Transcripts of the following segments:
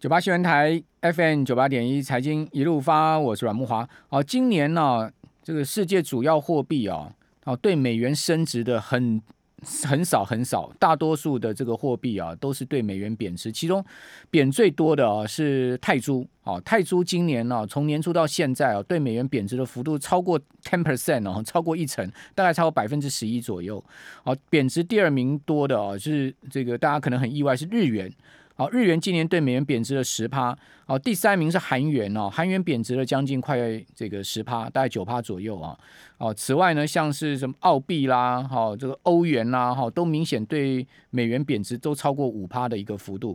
九八新闻台 FM 九八点一财经一路发，我是阮慕驊。哦，今年呢、这个世界主要货币啊，哦，对美元升值的很很少很少，大多数的这个货币啊，都是对美元贬值。其中贬最多的啊是泰铢。哦，泰铢今年呢、从年初到现在啊，对美元贬值的幅度超过 ten percent 哦，超过一成，大概超过百分之十一左右。哦，贬值第二名多的啊，是这个大家可能很意外，是日元。好，日元今年对美元贬值了十趴。好，第三名是韩元哦，韩元贬值了将近快这个十趴，大概九趴左右啊。哦，此外呢，像是什么澳币啦，好，这个欧元啦，哈，都明显对美元贬值都超过五趴的一个幅度。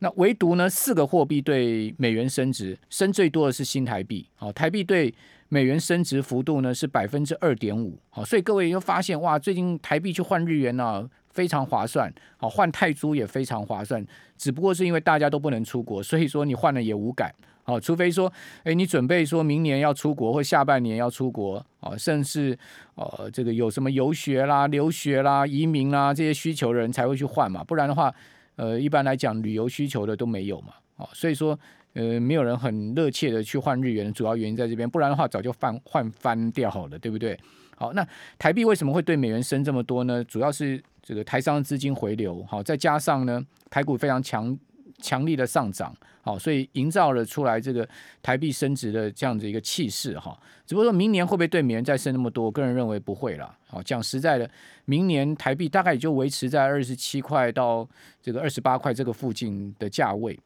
那唯独呢，四个货币对美元升值，升最多的是新台币。好，台币对美元升值幅度呢是百分之二点五。好，所以各位又发现哇，最近台币去换日元呢、非常划算，好，换泰铢也非常划算，只不过是因为大家都不能出国，所以说你换了也无感，好，除非说，诶，你准备说明年要出国或下半年要出国，啊，甚至呃这个有什么游学啦、留学啦、移民啦这些需求的人才会去换嘛，不然的话，呃，一般来讲旅游需求的都没有嘛，啊，所以说呃没有人很热切的去换日元，主要原因在这边，不然的话早就换换翻掉好了，对不对？好，那台币为什么会对美元升这么多呢？主要是这个台商资金回流，好，再加上呢台股非常强强力的上涨，好，所以营造了出来这个台币升值的这样子一个气势哈。只不过说明年会不会对美元再升那么多？我个人认为不会了。好，讲实在的，明年台币大概也就维持在二十七块到这个二十八块这个附近的价位。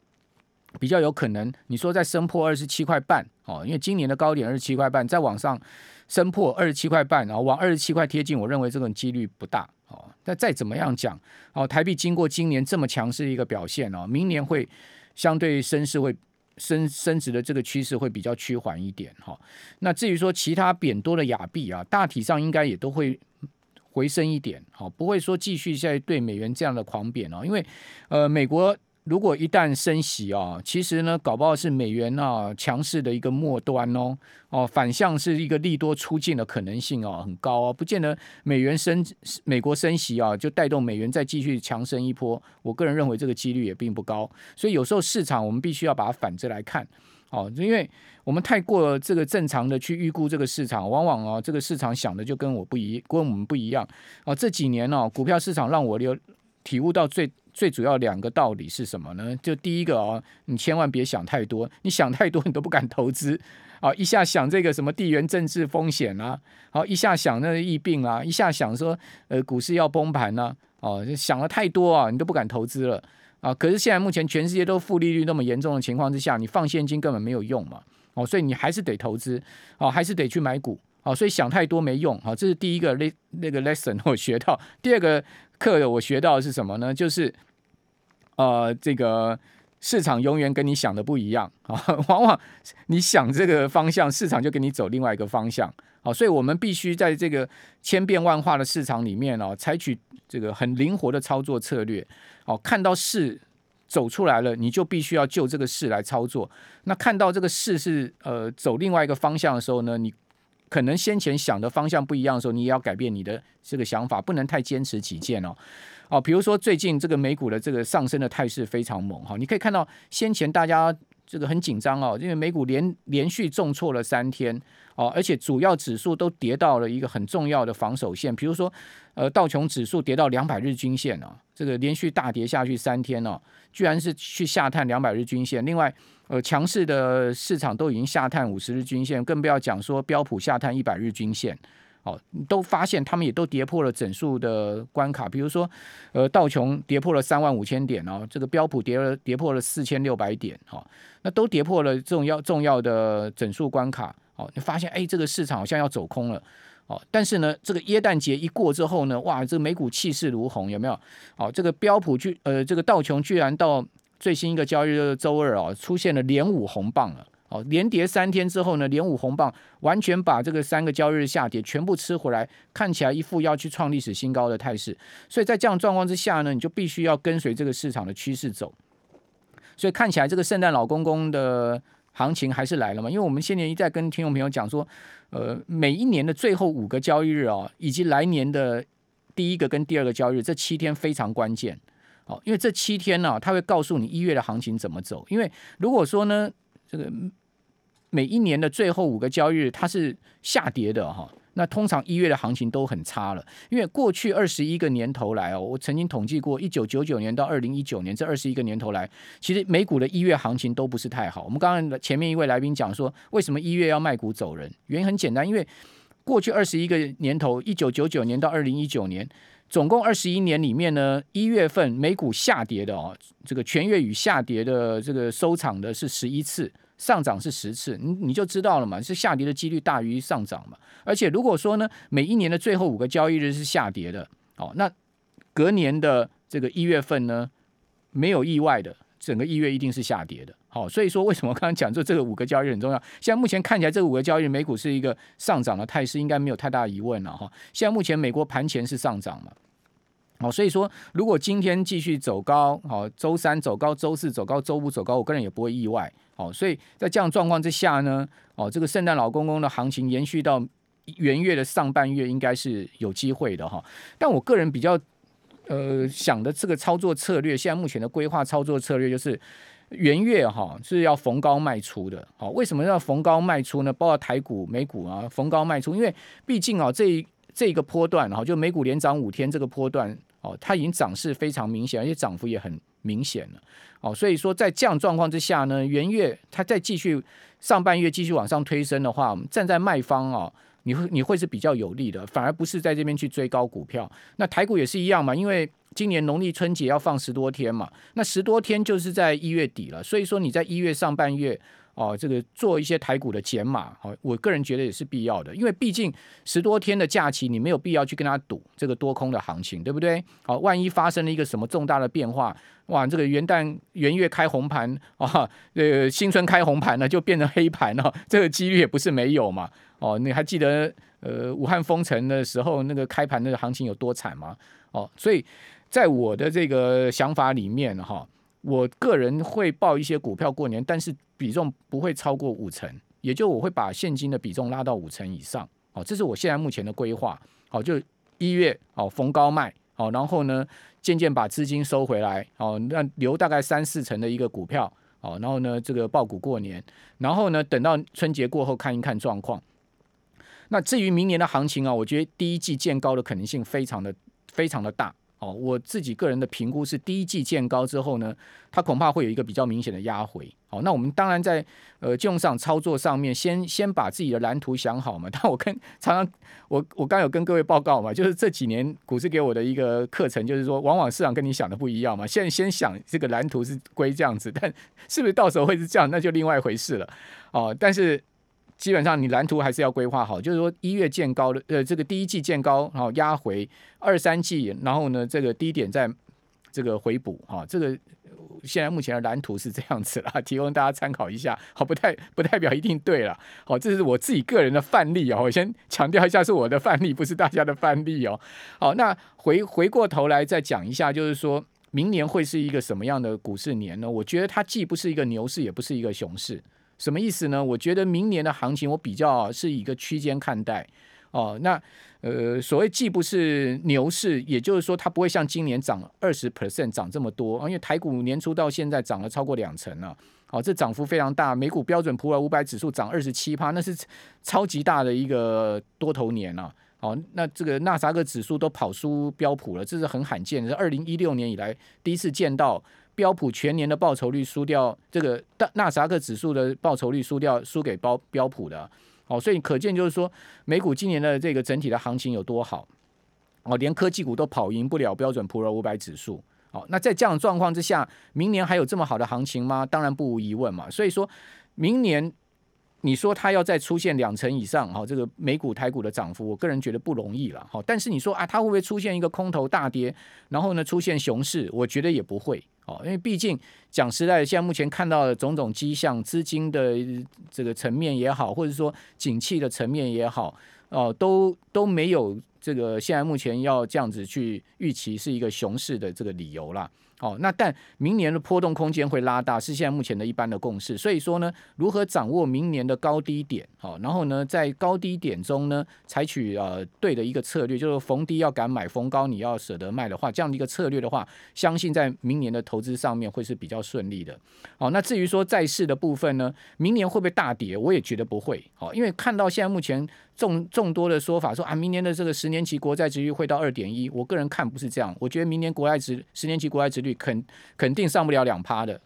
比较有可能，你说再升破二十七块半哦，因为今年的高点二十七块半，再往上升破二十七块半，然后往二十七块贴近，我认为这种几率不大哦。但再怎么样讲哦，台币经过今年这么强势的一个表现哦，明年会相对升势会升升值的这个趋势会比较趋缓一点哈。那至于说其他贬多的亚币啊，大体上应该也都会回升一点，好，不会说继续在对美元这样的狂贬哦，因为呃美国。如果一旦升息啊，其实呢，搞不好是美元啊强势的一个末端哦，哦，反向是一个利多出尽的可能性哦，很高哦，不见得美元升，美国升息啊，就带动美元再继续强升一波。我个人认为这个几率也并不高，所以有时候市场我们必须要把它反着来看哦，因为我们太过这个正常的去预估这个市场，往往啊这个市场想的就跟我不一，跟我们不一样哦。这几年呢，股票市场让我有体悟到最。最主要两个道理是什么呢？就第一个哦，你千万别想太多，你想太多你都不敢投资啊！一下想这个什么地缘政治风险啊，好，一下想那个疫病啊，一下想说呃股市要崩盘呐，哦，想了太多啊，你都不敢投资了啊！可是现在目前全世界都负利率那么严重的情况之下，你放现金根本没有用嘛，哦，所以你还是得投资，哦，还是得去买股，哦，所以想太多没用，好，这是第一个那那个 lesson 我学到，第二个。课的我学到的是什么呢？就是，呃，这个市场永远跟你想的不一样啊，往往你想这个方向，市场就跟你走另外一个方向啊，所以我们必须在这个千变万化的市场里面哦，采取这个很灵活的操作策略哦，看到势走出来了，你就必须要就这个势来操作。那看到这个势是呃走另外一个方向的时候呢，你。可能先前想的方向不一样的时候，你也要改变你的这个想法，不能太坚持己见哦。哦，比如说最近这个美股的这个上升的态势非常猛哈，你可以看到先前大家这个很紧张哦，因为美股连连续重挫了三天哦，而且主要指数都跌到了一个很重要的防守线，比如说呃道琼指数跌到两百日均线啊，这个连续大跌下去三天哦，居然是去下探两百日均线，另外。呃，强势的市场都已经下探五十日均线，更不要讲说标普下探一百日均线，哦，都发现他们也都跌破了整数的关卡。比如说，呃，道琼跌破了三万五千点哦，这个标普跌了跌破了四千六百点，哦，那都跌破了重要重要的整数关卡。哦，你发现哎，这个市场好像要走空了，哦，但是呢，这个耶诞节一过之后呢，哇，这个美股气势如虹，有没有？哦，这个标普居呃，这个道琼居然到。最新一个交易日周二啊，出现了连五红棒了。哦，连跌三天之后呢，连五红棒完全把这个三个交易日下跌全部吃回来，看起来一副要去创历史新高的态势。所以在这样状况之下呢，你就必须要跟随这个市场的趋势走。所以看起来这个圣诞老公公的行情还是来了嘛？因为我们先前一再跟听众朋友讲说，呃，每一年的最后五个交易日啊，以及来年的第一个跟第二个交易日，这七天非常关键。哦，因为这七天呢、啊，它会告诉你一月的行情怎么走。因为如果说呢，这个每一年的最后五个交易日它是下跌的哈。那通常一月的行情都很差了，因为过去二十一个年头来哦，我曾经统计过，一九九九年到二零一九年这二十一个年头来，其实美股的一月行情都不是太好。我们刚刚前面一位来宾讲说，为什么一月要卖股走人？原因很简单，因为过去二十一个年头，一九九九年到二零一九年，总共二十一年里面呢，一月份美股下跌的哦，这个全月与下跌的这个收场的是十一次。上涨是十次，你你就知道了嘛，是下跌的几率大于上涨嘛。而且如果说呢，每一年的最后五个交易日是下跌的，哦，那隔年的这个一月份呢，没有意外的，整个一月一定是下跌的。好，所以说为什么刚刚讲说这个五个交易日很重要？现在目前看起来这五个交易日美股是一个上涨的态势，应该没有太大疑问了哈。现在目前美国盘前是上涨嘛。好，所以说如果今天继续走高，好，周三走高，周四走高，周五走高，我个人也不会意外。好，所以在这样状况之下呢，哦，这个圣诞老公公的行情延续到元月的上半月，应该是有机会的哈。但我个人比较呃想的这个操作策略，现在目前的规划操作策略就是元月哈是要逢高卖出的。好，为什么要逢高卖出呢？包括台股、美股啊，逢高卖出，因为毕竟啊这一这个波段哈，就美股连涨五天这个波段。哦，它已经涨势非常明显，而且涨幅也很明显了。哦，所以说在这样状况之下呢，元月它再继续上半月继续往上推升的话，我们站在卖方啊，你会你会是比较有利的，反而不是在这边去追高股票。那台股也是一样嘛，因为今年农历春节要放十多天嘛，那十多天就是在一月底了，所以说你在一月上半月。哦，这个做一些台股的减码，哦，我个人觉得也是必要的，因为毕竟十多天的假期，你没有必要去跟他赌这个多空的行情，对不对？好，万一发生了一个什么重大的变化，哇，这个元旦元月开红盘，啊，这个新春开红盘呢，就变成黑盘了，这个几率也不是没有嘛。哦，你还记得呃武汉封城的时候那个开盘那个行情有多惨吗？哦，所以在我的这个想法里面哈。我个人会报一些股票过年，但是比重不会超过五成，也就我会把现金的比重拉到五成以上。好，这是我现在目前的规划。好，就一月哦逢高卖，好，然后呢渐渐把资金收回来，好，那留大概三四成的一个股票，好，然后呢这个抱股过年，然后呢等到春节过后看一看状况。那至于明年的行情啊，我觉得第一季见高的可能性非常的非常的大。哦，我自己个人的评估是，第一季见高之后呢，它恐怕会有一个比较明显的压回。好，那我们当然在呃金融市场操作上面，先先把自己的蓝图想好嘛。但我跟常常我我刚有跟各位报告嘛，就是这几年股市给我的一个课程，就是说，往往市场跟你想的不一样嘛。现在先想这个蓝图是归这样子，但是不是到时候会是这样，那就另外一回事了。哦，但是。基本上你蓝图还是要规划好，就是说一月见高的，呃，这个第一季见高，然后压回二三季，然后呢，这个低点再这个回补，哈，这个现在目前的蓝图是这样子啦，提供大家参考一下，好，不太不代表一定对了，好，这是我自己个人的范例哦，我先强调一下是我的范例，不是大家的范例哦，好，那回回过头来再讲一下，就是说明年会是一个什么样的股市年呢？我觉得它既不是一个牛市，也不是一个熊市。什么意思呢？我觉得明年的行情，我比较是一个区间看待哦。那呃，所谓既不是牛市，也就是说它不会像今年涨二十 percent 涨这么多，因为台股年初到现在涨了超过两成了，哦，这涨幅非常大。美股标准普尔五百指数涨二十七趴，那是超级大的一个多头年了。哦，那这个纳斯达克指数都跑输标普了，这是很罕见的，是二零一六年以来第一次见到。标普全年的报酬率输掉这个大纳斯达克指数的报酬率输掉输给标标普的，哦，所以可见就是说美股今年的这个整体的行情有多好，哦，连科技股都跑赢不了标准普尔五百指数，哦，那在这样的状况之下，明年还有这么好的行情吗？当然不无疑问嘛，所以说明年。你说它要再出现两成以上，哈，这个美股台股的涨幅，我个人觉得不容易了，哈。但是你说啊，它会不会出现一个空头大跌，然后呢出现熊市？我觉得也不会，哦，因为毕竟讲实在的，现在目前看到的种种迹象，资金的这个层面也好，或者说景气的层面也好，哦，都都没有这个现在目前要这样子去预期是一个熊市的这个理由啦。哦，那但明年的波动空间会拉大，是现在目前的一般的共识。所以说呢，如何掌握明年的高低点？好，然后呢，在高低点中呢，采取呃对的一个策略，就是逢低要敢买，逢高你要舍得卖的话，这样的一个策略的话，相信在明年的投资上面会是比较顺利的。好，那至于说债市的部分呢，明年会不会大跌？我也觉得不会。好，因为看到现在目前众众多的说法说啊，明年的这个十年期国债值率会到二点一，我个人看不是这样。我觉得明年国债值十年期国债值率肯肯定上不了两趴的，